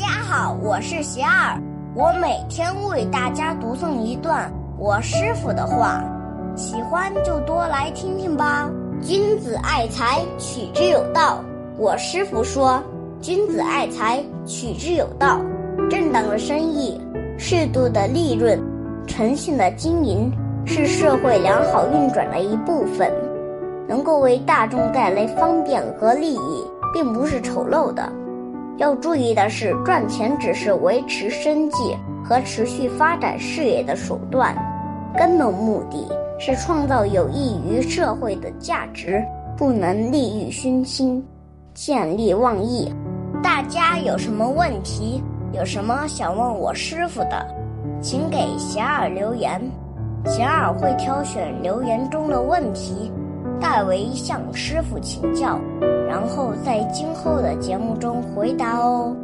大家好，我是邪儿，我每天为大家读诵一段我师傅的话，喜欢就多来听听吧。君子爱财，取之有道。我师傅说，君子爱财，取之有道。正当的生意，适度的利润，诚信的经营，是社会良好运转的一部分，能够为大众带来方便和利益，并不是丑陋的。要注意的是，赚钱只是维持生计和持续发展事业的手段，根本目的是创造有益于社会的价值，不能利欲熏心，见利忘义。大家有什么问题，有什么想问我师傅的，请给贤儿留言，贤儿会挑选留言中的问题，代为向师傅请教。然后在今后的节目中回答哦。